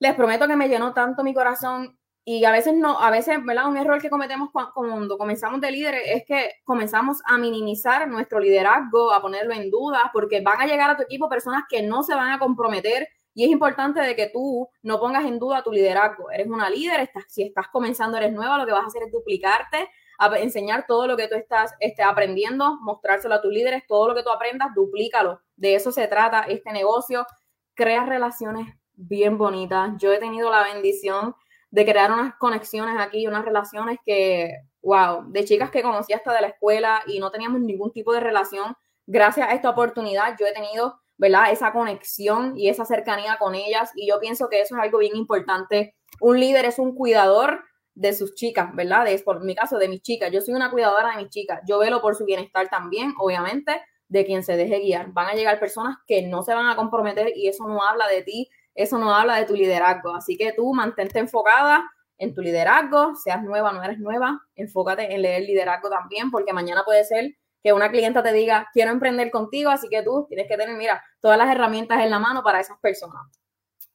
les prometo que me llenó tanto mi corazón. Y a veces no, a veces, ¿verdad? Un error que cometemos cuando comenzamos de líderes es que comenzamos a minimizar nuestro liderazgo, a ponerlo en duda, porque van a llegar a tu equipo personas que no se van a comprometer y es importante de que tú no pongas en duda tu liderazgo. Eres una líder, estás, si estás comenzando, eres nueva, lo que vas a hacer es duplicarte, enseñar todo lo que tú estás este, aprendiendo, mostrárselo a tus líderes, todo lo que tú aprendas, duplícalo. De eso se trata este negocio. Crea relaciones bien bonitas. Yo he tenido la bendición de crear unas conexiones aquí, unas relaciones que, wow, de chicas que conocí hasta de la escuela y no teníamos ningún tipo de relación. Gracias a esta oportunidad yo he tenido ¿verdad? Esa conexión y esa cercanía con ellas. Y yo pienso que eso es algo bien importante. Un líder es un cuidador de sus chicas, ¿verdad? De, por mi caso, de mis chicas. Yo soy una cuidadora de mis chicas. Yo velo por su bienestar también, obviamente, de quien se deje guiar. Van a llegar personas que no se van a comprometer y eso no habla de ti, eso no habla de tu liderazgo. Así que tú mantente enfocada en tu liderazgo, seas nueva, no eres nueva, enfócate en leer liderazgo también, porque mañana puede ser que una clienta te diga, quiero emprender contigo, así que tú tienes que tener, mira, todas las herramientas en la mano para esas personas.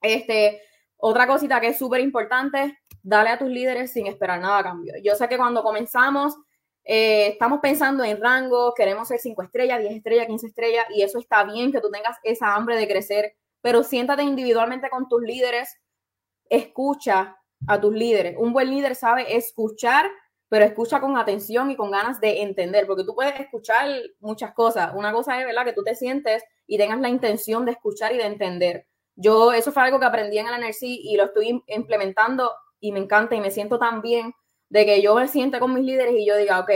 Este, otra cosita que es súper importante, dale a tus líderes sin esperar nada a cambio. Yo sé que cuando comenzamos, eh, estamos pensando en rango, queremos ser 5 estrellas, 10 estrellas, 15 estrellas, y eso está bien que tú tengas esa hambre de crecer, pero siéntate individualmente con tus líderes, escucha a tus líderes. Un buen líder sabe escuchar pero escucha con atención y con ganas de entender, porque tú puedes escuchar muchas cosas. Una cosa es, ¿verdad?, que tú te sientes y tengas la intención de escuchar y de entender. Yo, eso fue algo que aprendí en el NRC y lo estoy implementando y me encanta y me siento tan bien de que yo me siente con mis líderes y yo diga, ok,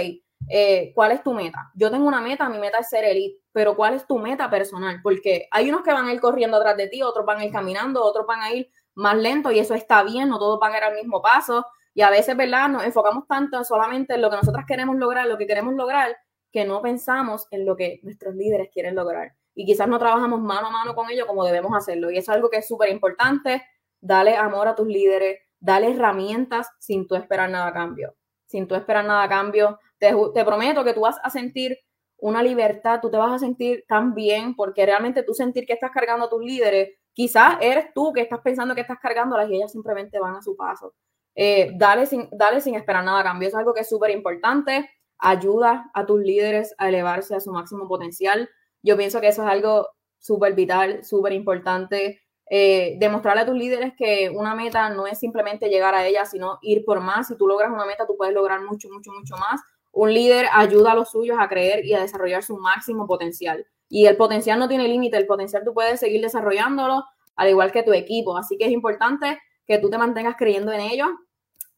eh, ¿cuál es tu meta? Yo tengo una meta, mi meta es ser elite, pero ¿cuál es tu meta personal? Porque hay unos que van a ir corriendo atrás de ti, otros van a ir caminando, otros van a ir más lento y eso está bien, no todos van a ir al mismo paso. Y a veces, ¿verdad? Nos enfocamos tanto solamente en lo que nosotros queremos lograr, lo que queremos lograr, que no pensamos en lo que nuestros líderes quieren lograr. Y quizás no trabajamos mano a mano con ellos como debemos hacerlo. Y eso es algo que es súper importante. Dale amor a tus líderes, dale herramientas sin tú esperar nada a cambio. Sin tú esperar nada a cambio. Te, prometo que tú vas a sentir una libertad, tú te vas a sentir tan bien porque realmente tú sentir que estás cargando a tus líderes, quizás eres tú que estás pensando que estás cargándolas y ellas simplemente van a su paso. Eh, dale, sin, dale sin esperar nada a cambio. Es algo que es súper importante. Ayuda a tus líderes a elevarse a su máximo potencial. Yo pienso que eso es algo súper vital, súper importante. Eh, demostrarle a tus líderes que una meta no es simplemente llegar a ella, sino ir por más. Si tú logras una meta, tú puedes lograr mucho, mucho, mucho más. Un líder ayuda a los suyos a creer y a desarrollar su máximo potencial. Y el potencial no tiene límite, el potencial tú puedes seguir desarrollándolo, al igual que tu equipo. Así que es importante que tú te mantengas creyendo en ellos,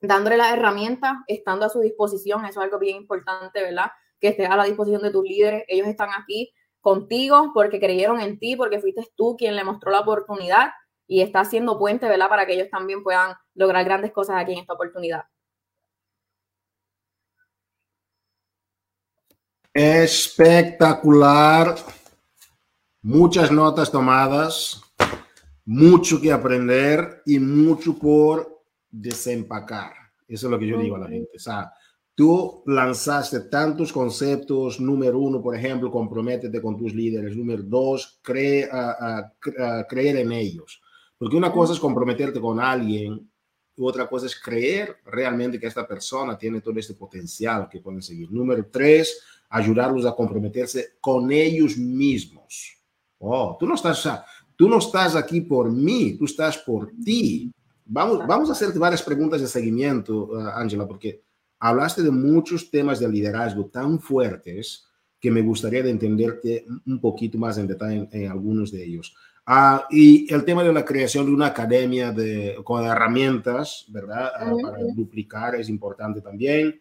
dándole las herramientas, estando a su disposición. Eso es algo bien importante, ¿verdad? Que estés a la disposición de tus líderes. Ellos están aquí contigo porque creyeron en ti, porque fuiste tú quien le mostró la oportunidad y está haciendo puente, ¿verdad? Para que ellos también puedan lograr grandes cosas aquí en esta oportunidad. Espectacular. Muchas notas tomadas, mucho que aprender y mucho por desempacar. Eso es lo que yo digo a la gente. O sea, tú lanzaste tantos conceptos. Número uno, por ejemplo, comprométete con tus líderes. Número dos, cree, creer en ellos. Porque una cosa es comprometerte con alguien y otra cosa es creer realmente que esta persona tiene todo este potencial que pueden seguir. Número tres, ayudarlos a comprometerse con ellos mismos. Oh, tú no estás, tú no estás aquí por mí, tú estás por ti. Vamos, vamos a hacerte varias preguntas de seguimiento, Ángela, porque hablaste de muchos temas de liderazgo tan fuertes que me gustaría de entenderte un poquito más en detalle en, algunos de ellos. Ah, y el tema de la creación de una academia de, con herramientas, ¿verdad? Ah, para duplicar es importante también.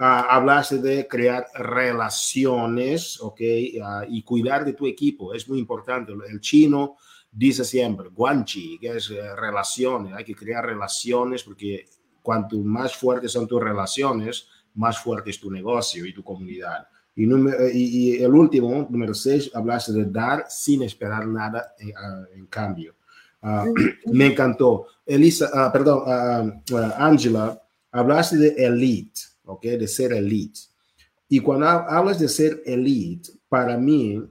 Uh, hablaste de crear relaciones, ¿ok? Uh, y cuidar de tu equipo, es muy importante. El chino dice siempre, guanchi, que es uh, relaciones, hay que crear relaciones porque cuanto más fuertes son tus relaciones, más fuerte es tu negocio y tu comunidad. Y, y, y el último, número seis, hablaste de dar sin esperar nada en, en cambio. me encantó. Elisa, perdón, Angela, hablaste de elite. ¿Ok? De ser elite. Y cuando hablas de ser elite, para mí,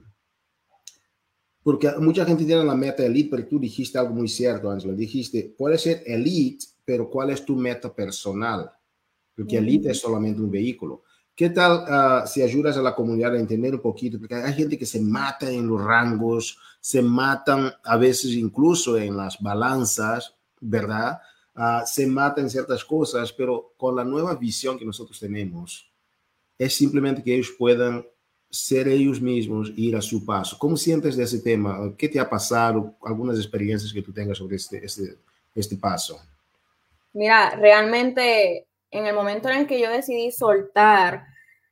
porque mucha gente tiene la meta elite, pero tú dijiste algo muy cierto, Angela. Dijiste, puede ser elite, pero ¿cuál es tu meta personal? Porque elite es solamente un vehículo. ¿Qué tal uh, si ayudas a la comunidad a entender un poquito? Porque hay gente que se mata en los rangos, se matan a veces incluso en las balanzas, ¿verdad? Uh, se mata en ciertas cosas, pero con la nueva visión que nosotros tenemos, es simplemente que ellos puedan ser ellos mismos, ir a su paso. ¿Cómo sientes de ese tema? ¿Qué te ha pasado? Algunas experiencias que tú tengas sobre este, este, este paso. Mira, realmente en el momento en que yo decidí soltar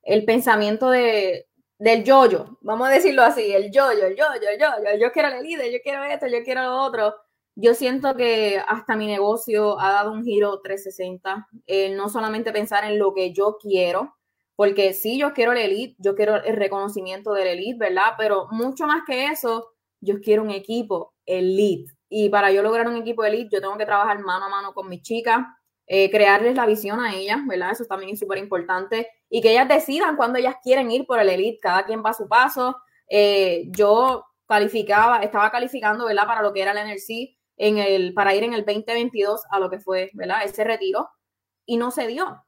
el pensamiento de, del yo-yo, vamos a decirlo así, el yo-yo, el yo-yo, el yo-yo, yo quiero el líder, yo quiero esto, yo quiero lo otro, yo siento que hasta mi negocio ha dado un giro 360, no solamente pensar en lo que yo quiero, porque sí, yo quiero el elite, yo quiero el reconocimiento del elite, ¿verdad? Pero mucho más que eso, yo quiero un equipo elite. Y para yo lograr un equipo elite, yo tengo que trabajar mano a mano con mis chicas, eh, crearles la visión a ellas, ¿verdad? Eso también es súper importante. Y que ellas decidan cuándo ellas quieren ir por el elite, cada quien va a su paso. Eh, yo calificaba, estaba calificando, ¿verdad? Para lo que era el NRC en el, para ir en el 2022 a lo que fue, ¿verdad? Ese retiro y no se dio.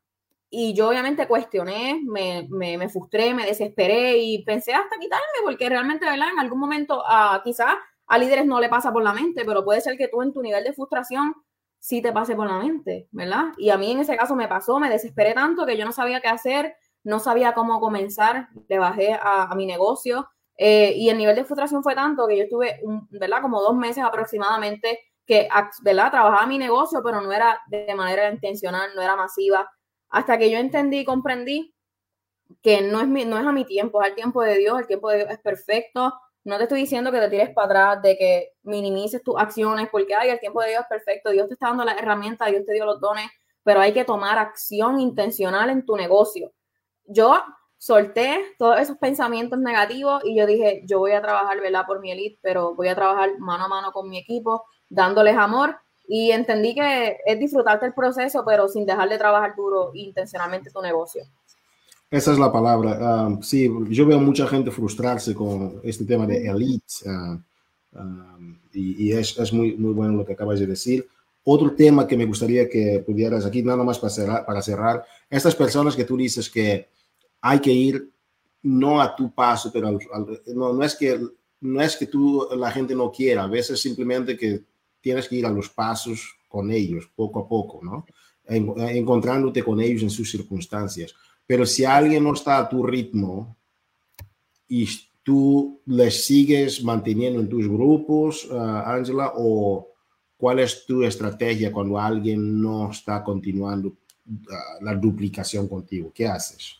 Y yo obviamente cuestioné, me, me, frustré, me desesperé y pensé hasta quitarme porque realmente, ¿verdad? En algún momento uh, quizás a líderes no le pasa por la mente, pero puede ser que tú en tu nivel de frustración sí te pase por la mente, ¿verdad? Y a mí en ese caso me pasó, me desesperé tanto que yo no sabía qué hacer, no sabía cómo comenzar, le bajé a, a mi negocio, eh, y el nivel de frustración fue tanto que yo estuve, ¿verdad? Como dos meses aproximadamente que, ¿verdad? Trabajaba mi negocio, pero no era de manera intencional, no era masiva. Hasta que yo entendí y comprendí que no es, mi, no es a mi tiempo, es al tiempo de Dios, el tiempo de Dios es perfecto. No te estoy diciendo que te tires para atrás, de que minimices tus acciones, porque ay, el tiempo de Dios es perfecto, Dios te está dando las herramientas, Dios te dio los dones, pero hay que tomar acción intencional en tu negocio. Yo solté todos esos pensamientos negativos y yo dije, yo voy a trabajar, ¿verdad? Por mi elite, pero voy a trabajar mano a mano con mi equipo, dándoles amor y entendí que es disfrutarte el proceso, pero sin dejar de trabajar duro intencionalmente tu negocio. Esa es la palabra. Ah, sí, yo veo mucha gente frustrarse con este tema de elite ah, ah, y, es, es, muy, muy bueno lo que acabas de decir. Otro tema que me gustaría que pudieras aquí, nada más para cerrar, para cerrar, estas personas que tú dices que hay que ir no a tu paso, pero no, no, es que, no es que tú, la gente no quiera, a veces simplemente que tienes que ir a los pasos con ellos, poco a poco, ¿no? encontrándote con ellos en sus circunstancias. Pero si alguien no está a tu ritmo y tú les sigues manteniendo en tus grupos, ah, Ángela, o cuál es tu estrategia cuando alguien no está continuando ah, la duplicación contigo, ¿qué haces?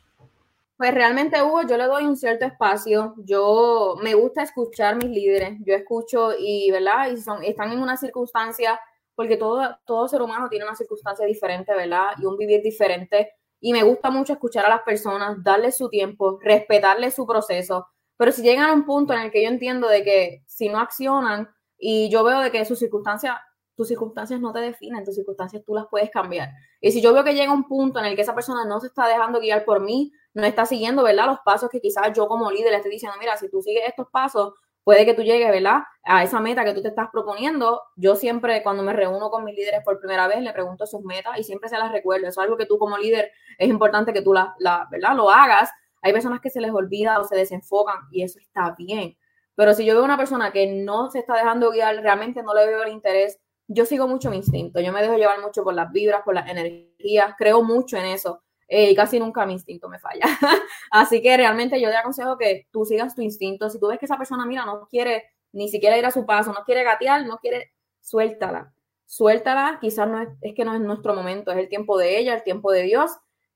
Pues realmente, Hugo, yo le doy un cierto espacio. Yo me gusta escuchar mis líderes. Yo escucho y, ¿verdad? Y son, están en una circunstancia, porque todo, todo ser humano tiene una circunstancia diferente, ¿verdad? Y un vivir diferente. Y me gusta mucho escuchar a las personas, darles su tiempo, respetarles su proceso. Pero si llegan a un punto en el que yo entiendo de que si no accionan y yo veo de que sus circunstancias tus circunstancias no te definen, tus circunstancias tú las puedes cambiar. Y si yo veo que llega un punto en el que esa persona no se está dejando guiar por mí, no está siguiendo, ¿verdad? Los pasos que quizás yo como líder le estoy diciendo, mira, si tú sigues estos pasos, puede que tú llegues, ¿verdad? A esa meta que tú te estás proponiendo. Yo siempre, cuando me reúno con mis líderes por primera vez, le pregunto sus metas y siempre se las recuerdo. Es algo que tú como líder es importante que tú la, la ¿verdad? Lo hagas. Hay personas que se les olvida o se desenfocan y eso está bien. Pero si yo veo una persona que no se está dejando guiar, realmente no le veo el interés yo sigo mucho mi instinto, yo me dejo llevar mucho por las vibras, por las energías, creo mucho en eso eh, y casi nunca mi instinto me falla. Así que realmente yo te aconsejo que tú sigas tu instinto. Si tú ves que esa persona, mira, no quiere ni siquiera ir a su paso, no quiere gatear, no quiere, suéltala. Suéltala, quizás no es, es que no es nuestro momento, es el tiempo de ella, el tiempo de Dios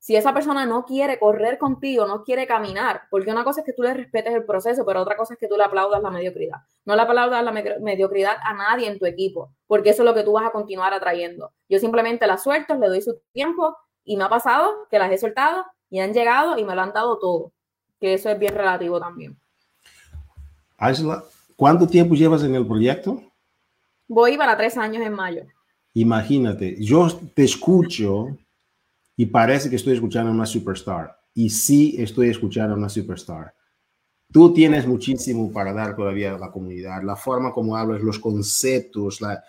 si esa persona no quiere correr contigo, no quiere caminar, porque una cosa es que tú le respetes el proceso, pero otra cosa es que tú le aplaudas la mediocridad. No le aplaudas la mediocridad a nadie en tu equipo, porque eso es lo que tú vas a continuar atrayendo. Yo simplemente la suelto, le doy su tiempo y me ha pasado que las he soltado y han llegado y me lo han dado todo, que eso es bien relativo también. Ángela, ¿cuánto tiempo llevas en el proyecto? Voy para tres años en mayo. Imagínate, yo te escucho y parece que estoy escuchando a una superstar. Y sí estoy escuchando a una superstar. Tú tienes muchísimo para dar todavía a la comunidad, la forma como hablas, los conceptos, la,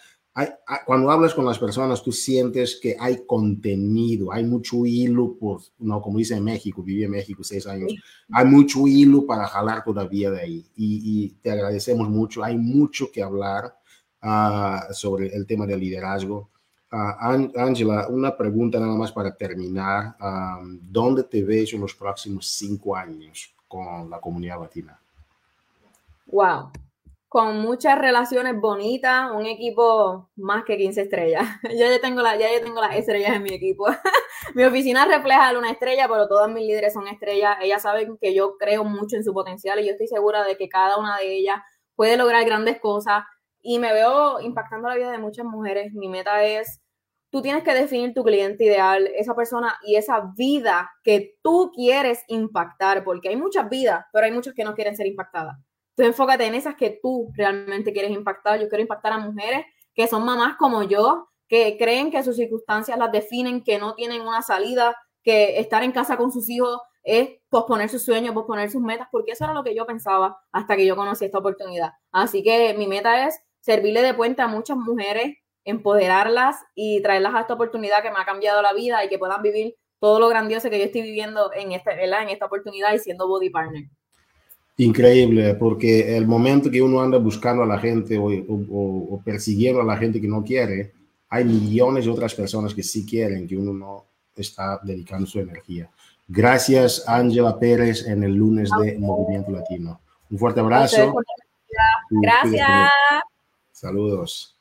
cuando hablas con las personas, tú sientes que hay contenido, hay mucho hilo, pues, no, como dice en México, viví en México seis años, hay mucho hilo para jalar todavía de ahí. Y, te agradecemos mucho, hay mucho que hablar ah, sobre el tema del liderazgo. Ángela, una pregunta nada más para terminar. ¿Dónde te ves en los próximos cinco años con la comunidad latina? Wow, con muchas relaciones bonitas, un equipo más que 15 estrellas. ya, yo tengo la, ya yo tengo las estrellas en mi equipo. mi oficina refleja una estrella, pero todas mis líderes son estrellas. Ellas saben que yo creo mucho en su potencial y yo estoy segura de que cada una de ellas puede lograr grandes cosas y me veo impactando la vida de muchas mujeres. Mi meta es tú tienes que definir tu cliente ideal, esa persona y esa vida que tú quieres impactar, porque hay muchas vidas, pero hay muchas que no quieren ser impactadas. Tú enfócate en esas que tú realmente quieres impactar. Yo quiero impactar a mujeres que son mamás como yo, que creen que sus circunstancias las definen, que no tienen una salida, que estar en casa con sus hijos es posponer sus sueños, posponer sus metas, porque eso era lo que yo pensaba hasta que yo conocí esta oportunidad. Así que mi meta es servirle de puente a muchas mujeres empoderarlas y traerlas a esta oportunidad que me ha cambiado la vida y que puedan vivir todo lo grandioso que yo estoy viviendo en, este, en esta oportunidad y siendo body partner. Increíble, porque el momento que uno anda buscando a la gente o, o, persiguiendo a la gente que no quiere, hay millones de otras personas que sí quieren, que uno no está dedicando su energía. Gracias, Ángela Pérez, en el lunes de Movimiento Latino. Un fuerte abrazo. Gracias. Saludos.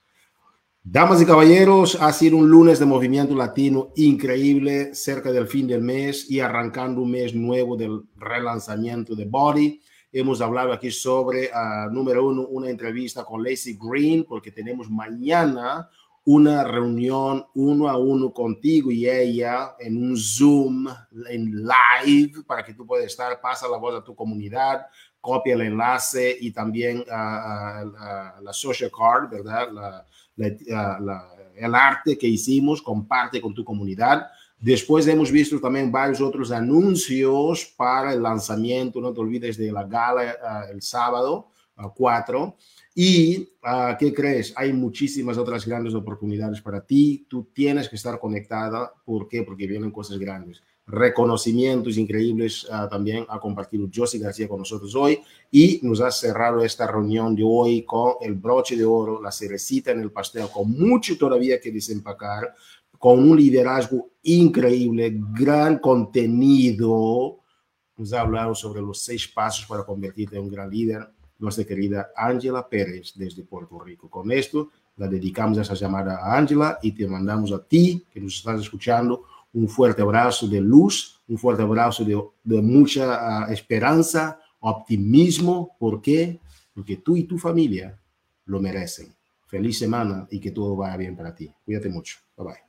Damas y caballeros, ha sido un lunes de movimiento latino increíble, cerca del fin del mes y arrancando un mes nuevo del relanzamiento de Body. Hemos hablado aquí sobre, uh, número uno, una entrevista con Lacey Green, porque tenemos mañana una reunión uno a uno contigo y ella en un Zoom, en live, para que tú puedas estar, pasa la voz a tu comunidad, copia el enlace y también uh, la social card, ¿verdad? La, el arte que hicimos, comparte con tu comunidad. Después hemos visto también varios otros anuncios para el lanzamiento, no te olvides de la gala uh, el sábado uh, 4. Y, uh, ¿qué crees? Hay muchísimas otras grandes oportunidades para ti. Tú tienes que estar conectada. ¿Por qué? Porque vienen cosas grandes. reconocimientos increíbles también ha compartido Josie García con nosotros hoy y nos ha cerrado esta reunión de hoy con el broche de oro, la cerecita en el pastel, con mucho todavía que desempacar, con un liderazgo increíble, gran contenido. Nos ha hablado sobre los seis pasos para convertirte en un gran líder, nuestra querida Ángela Pérez desde Puerto Rico. Con esto la dedicamos esa llamada a Ángela y te mandamos a ti que nos estás escuchando un fuerte abrazo de luz, un fuerte abrazo de, de mucha uh, esperanza, optimismo. ¿Por qué? Porque tú y tu familia lo merecen. Feliz semana y que todo vaya bien para ti. Cuídate mucho. Bye bye.